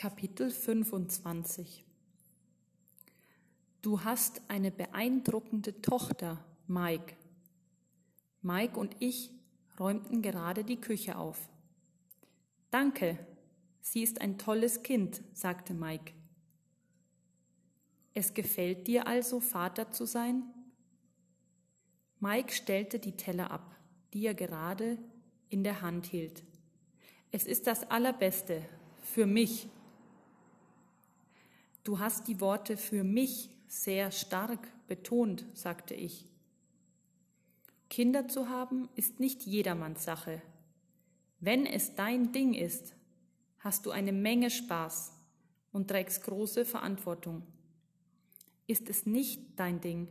Kapitel 25 Du hast eine beeindruckende Tochter, Mike. Mike und ich räumten gerade die Küche auf. Danke, sie ist ein tolles Kind, sagte Mike. Es gefällt dir also, Vater zu sein? Mike stellte die Teller ab, die er gerade in der Hand hielt. Es ist das Allerbeste für mich. Du hast die Worte für mich sehr stark betont, sagte ich. Kinder zu haben ist nicht jedermanns Sache. Wenn es dein Ding ist, hast du eine Menge Spaß und trägst große Verantwortung. Ist es nicht dein Ding,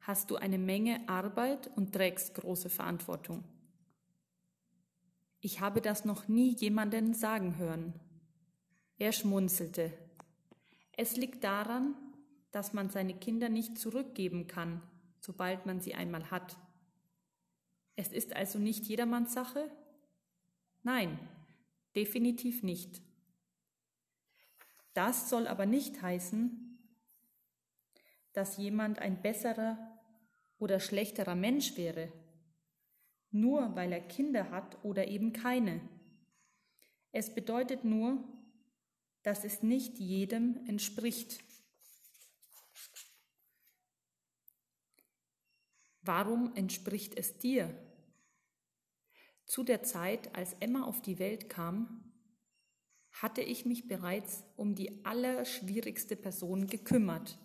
hast du eine Menge Arbeit und trägst große Verantwortung. Ich habe das noch nie jemanden sagen hören. Er schmunzelte. Es liegt daran, dass man seine Kinder nicht zurückgeben kann, sobald man sie einmal hat. Es ist also nicht jedermanns Sache? Nein, definitiv nicht. Das soll aber nicht heißen, dass jemand ein besserer oder schlechterer Mensch wäre, nur weil er Kinder hat oder eben keine. Es bedeutet nur, dass es nicht jedem entspricht. Warum entspricht es dir? Zu der Zeit, als Emma auf die Welt kam, hatte ich mich bereits um die allerschwierigste Person gekümmert.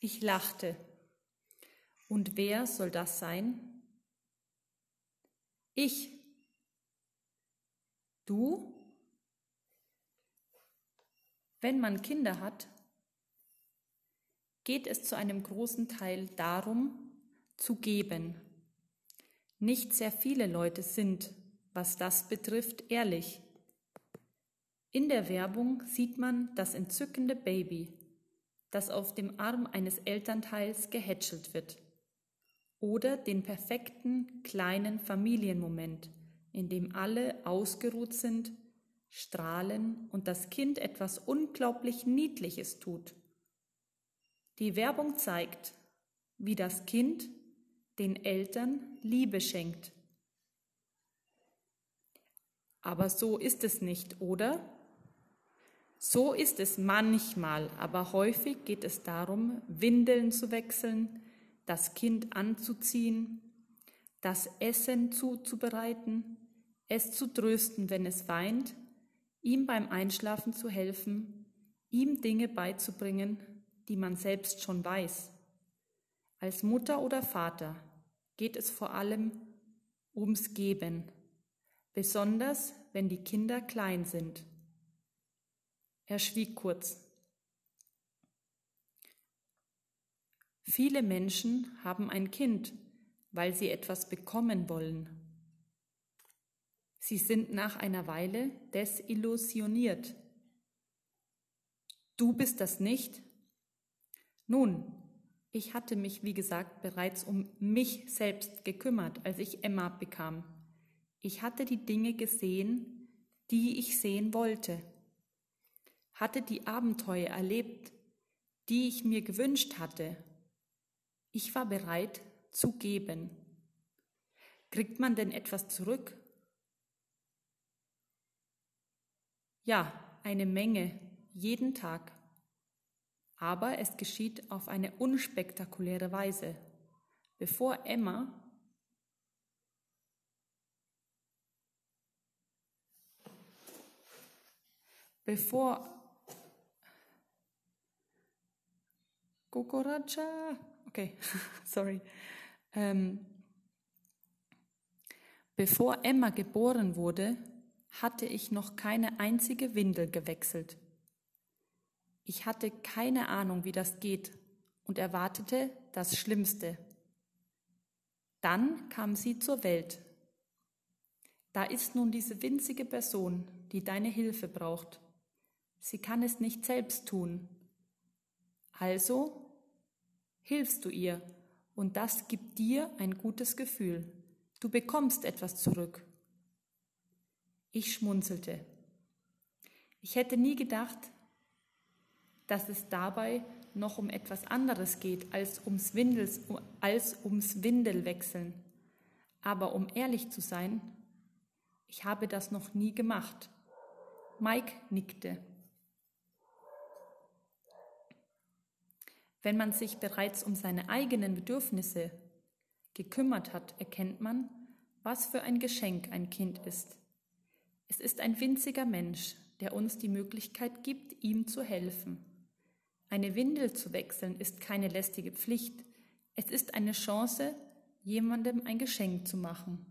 Ich lachte. Und wer soll das sein? Ich. Du? Wenn man Kinder hat, geht es zu einem großen Teil darum, zu geben. Nicht sehr viele Leute sind, was das betrifft, ehrlich. In der Werbung sieht man das entzückende Baby, das auf dem Arm eines Elternteils gehätschelt wird. Oder den perfekten kleinen Familienmoment, in dem alle ausgeruht sind, strahlen und das Kind etwas unglaublich Niedliches tut. Die Werbung zeigt, wie das Kind den Eltern Liebe schenkt. Aber so ist es nicht, oder? So ist es manchmal, aber häufig geht es darum, Windeln zu wechseln, das Kind anzuziehen, das Essen zuzubereiten, es zu trösten, wenn es weint, ihm beim Einschlafen zu helfen, ihm Dinge beizubringen, die man selbst schon weiß. Als Mutter oder Vater geht es vor allem ums Geben, besonders wenn die Kinder klein sind. Er schwieg kurz. Viele Menschen haben ein Kind, weil sie etwas bekommen wollen. Sie sind nach einer Weile desillusioniert. Du bist das nicht? Nun, ich hatte mich, wie gesagt, bereits um mich selbst gekümmert, als ich Emma bekam. Ich hatte die Dinge gesehen, die ich sehen wollte hatte die Abenteuer erlebt, die ich mir gewünscht hatte. Ich war bereit zu geben. Kriegt man denn etwas zurück? Ja, eine Menge, jeden Tag. Aber es geschieht auf eine unspektakuläre Weise. Bevor Emma bevor Cucaracha. Okay, sorry. Ähm, bevor Emma geboren wurde, hatte ich noch keine einzige Windel gewechselt. Ich hatte keine Ahnung, wie das geht und erwartete das Schlimmste. Dann kam sie zur Welt. Da ist nun diese winzige Person, die deine Hilfe braucht. Sie kann es nicht selbst tun. Also hilfst du ihr und das gibt dir ein gutes Gefühl. Du bekommst etwas zurück. Ich schmunzelte. Ich hätte nie gedacht, dass es dabei noch um etwas anderes geht als ums, Windels, als ums Windelwechseln. Aber um ehrlich zu sein, ich habe das noch nie gemacht. Mike nickte. Wenn man sich bereits um seine eigenen Bedürfnisse gekümmert hat, erkennt man, was für ein Geschenk ein Kind ist. Es ist ein winziger Mensch, der uns die Möglichkeit gibt, ihm zu helfen. Eine Windel zu wechseln ist keine lästige Pflicht, es ist eine Chance, jemandem ein Geschenk zu machen.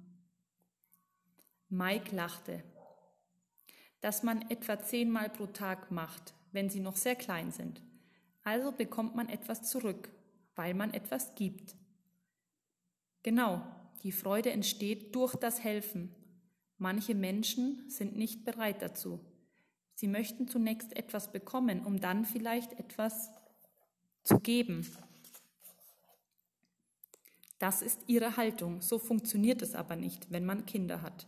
Mike lachte. Dass man etwa zehnmal pro Tag macht, wenn sie noch sehr klein sind. Also bekommt man etwas zurück, weil man etwas gibt. Genau, die Freude entsteht durch das Helfen. Manche Menschen sind nicht bereit dazu. Sie möchten zunächst etwas bekommen, um dann vielleicht etwas zu geben. Das ist ihre Haltung. So funktioniert es aber nicht, wenn man Kinder hat.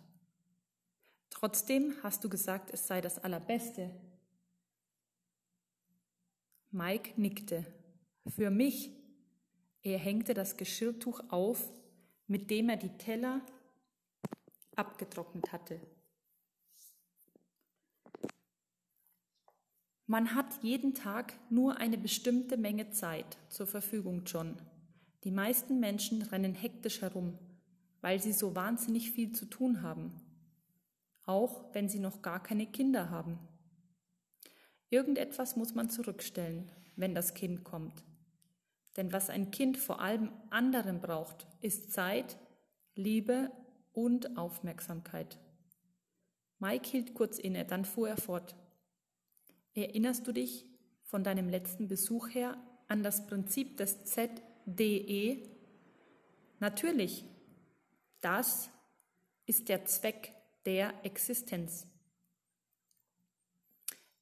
Trotzdem hast du gesagt, es sei das Allerbeste. Mike nickte. Für mich. Er hängte das Geschirrtuch auf, mit dem er die Teller abgetrocknet hatte. Man hat jeden Tag nur eine bestimmte Menge Zeit zur Verfügung, John. Die meisten Menschen rennen hektisch herum, weil sie so wahnsinnig viel zu tun haben auch wenn sie noch gar keine Kinder haben. Irgendetwas muss man zurückstellen, wenn das Kind kommt. Denn was ein Kind vor allem anderen braucht, ist Zeit, Liebe und Aufmerksamkeit. Mike hielt kurz inne, dann fuhr er fort. Erinnerst du dich von deinem letzten Besuch her an das Prinzip des ZDE? Natürlich, das ist der Zweck der Existenz.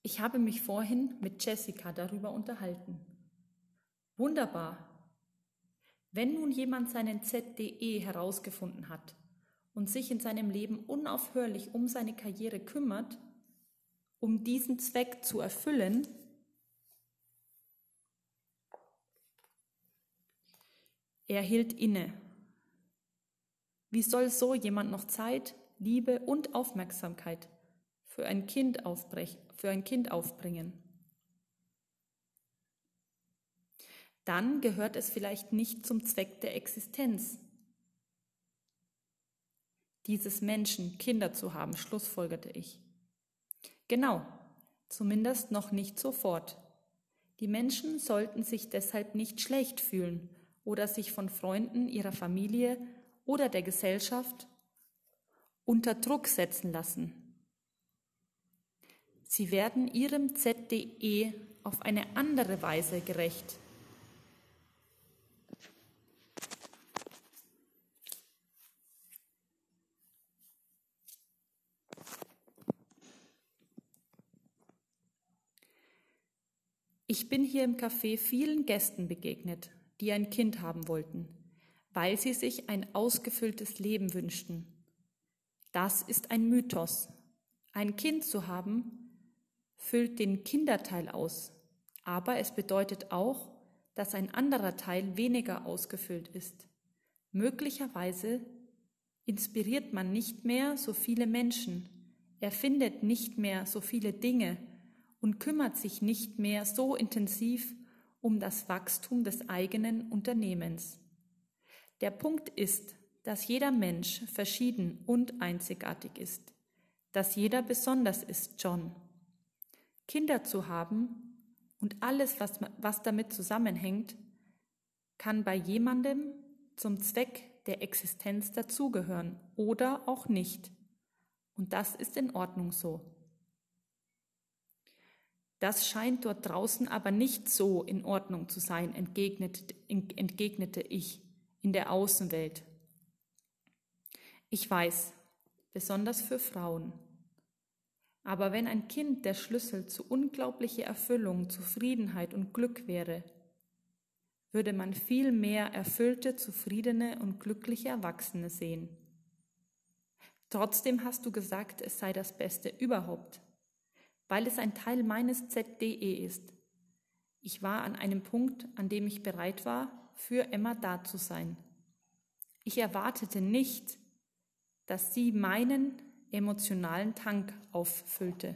Ich habe mich vorhin mit Jessica darüber unterhalten. Wunderbar. Wenn nun jemand seinen ZDE herausgefunden hat und sich in seinem Leben unaufhörlich um seine Karriere kümmert, um diesen Zweck zu erfüllen, er hielt inne. Wie soll so jemand noch Zeit, Liebe und Aufmerksamkeit für ein Kind, für ein kind aufbringen. Dann gehört es vielleicht nicht zum Zweck der Existenz, dieses Menschen Kinder zu haben, schlussfolgerte ich. Genau, zumindest noch nicht sofort. Die Menschen sollten sich deshalb nicht schlecht fühlen oder sich von Freunden ihrer Familie oder der Gesellschaft unter Druck setzen lassen. Sie werden ihrem ZDE auf eine andere Weise gerecht. Ich bin hier im Café vielen Gästen begegnet, die ein Kind haben wollten, weil sie sich ein ausgefülltes Leben wünschten. Das ist ein Mythos. Ein Kind zu haben, füllt den Kinderteil aus, aber es bedeutet auch, dass ein anderer Teil weniger ausgefüllt ist. Möglicherweise inspiriert man nicht mehr so viele Menschen, erfindet nicht mehr so viele Dinge und kümmert sich nicht mehr so intensiv um das Wachstum des eigenen Unternehmens. Der Punkt ist, dass jeder Mensch verschieden und einzigartig ist, dass jeder besonders ist, John. Kinder zu haben und alles, was, was damit zusammenhängt, kann bei jemandem zum Zweck der Existenz dazugehören oder auch nicht. Und das ist in Ordnung so. Das scheint dort draußen aber nicht so in Ordnung zu sein, entgegnete, entgegnete ich in der Außenwelt. Ich weiß, besonders für Frauen. Aber wenn ein Kind der Schlüssel zu unglaublicher Erfüllung, Zufriedenheit und Glück wäre, würde man viel mehr erfüllte, zufriedene und glückliche Erwachsene sehen. Trotzdem hast du gesagt, es sei das Beste überhaupt. Weil es ein Teil meines ZDE ist. Ich war an einem Punkt, an dem ich bereit war, für Emma da zu sein. Ich erwartete nicht, dass sie meinen emotionalen Tank auffüllte.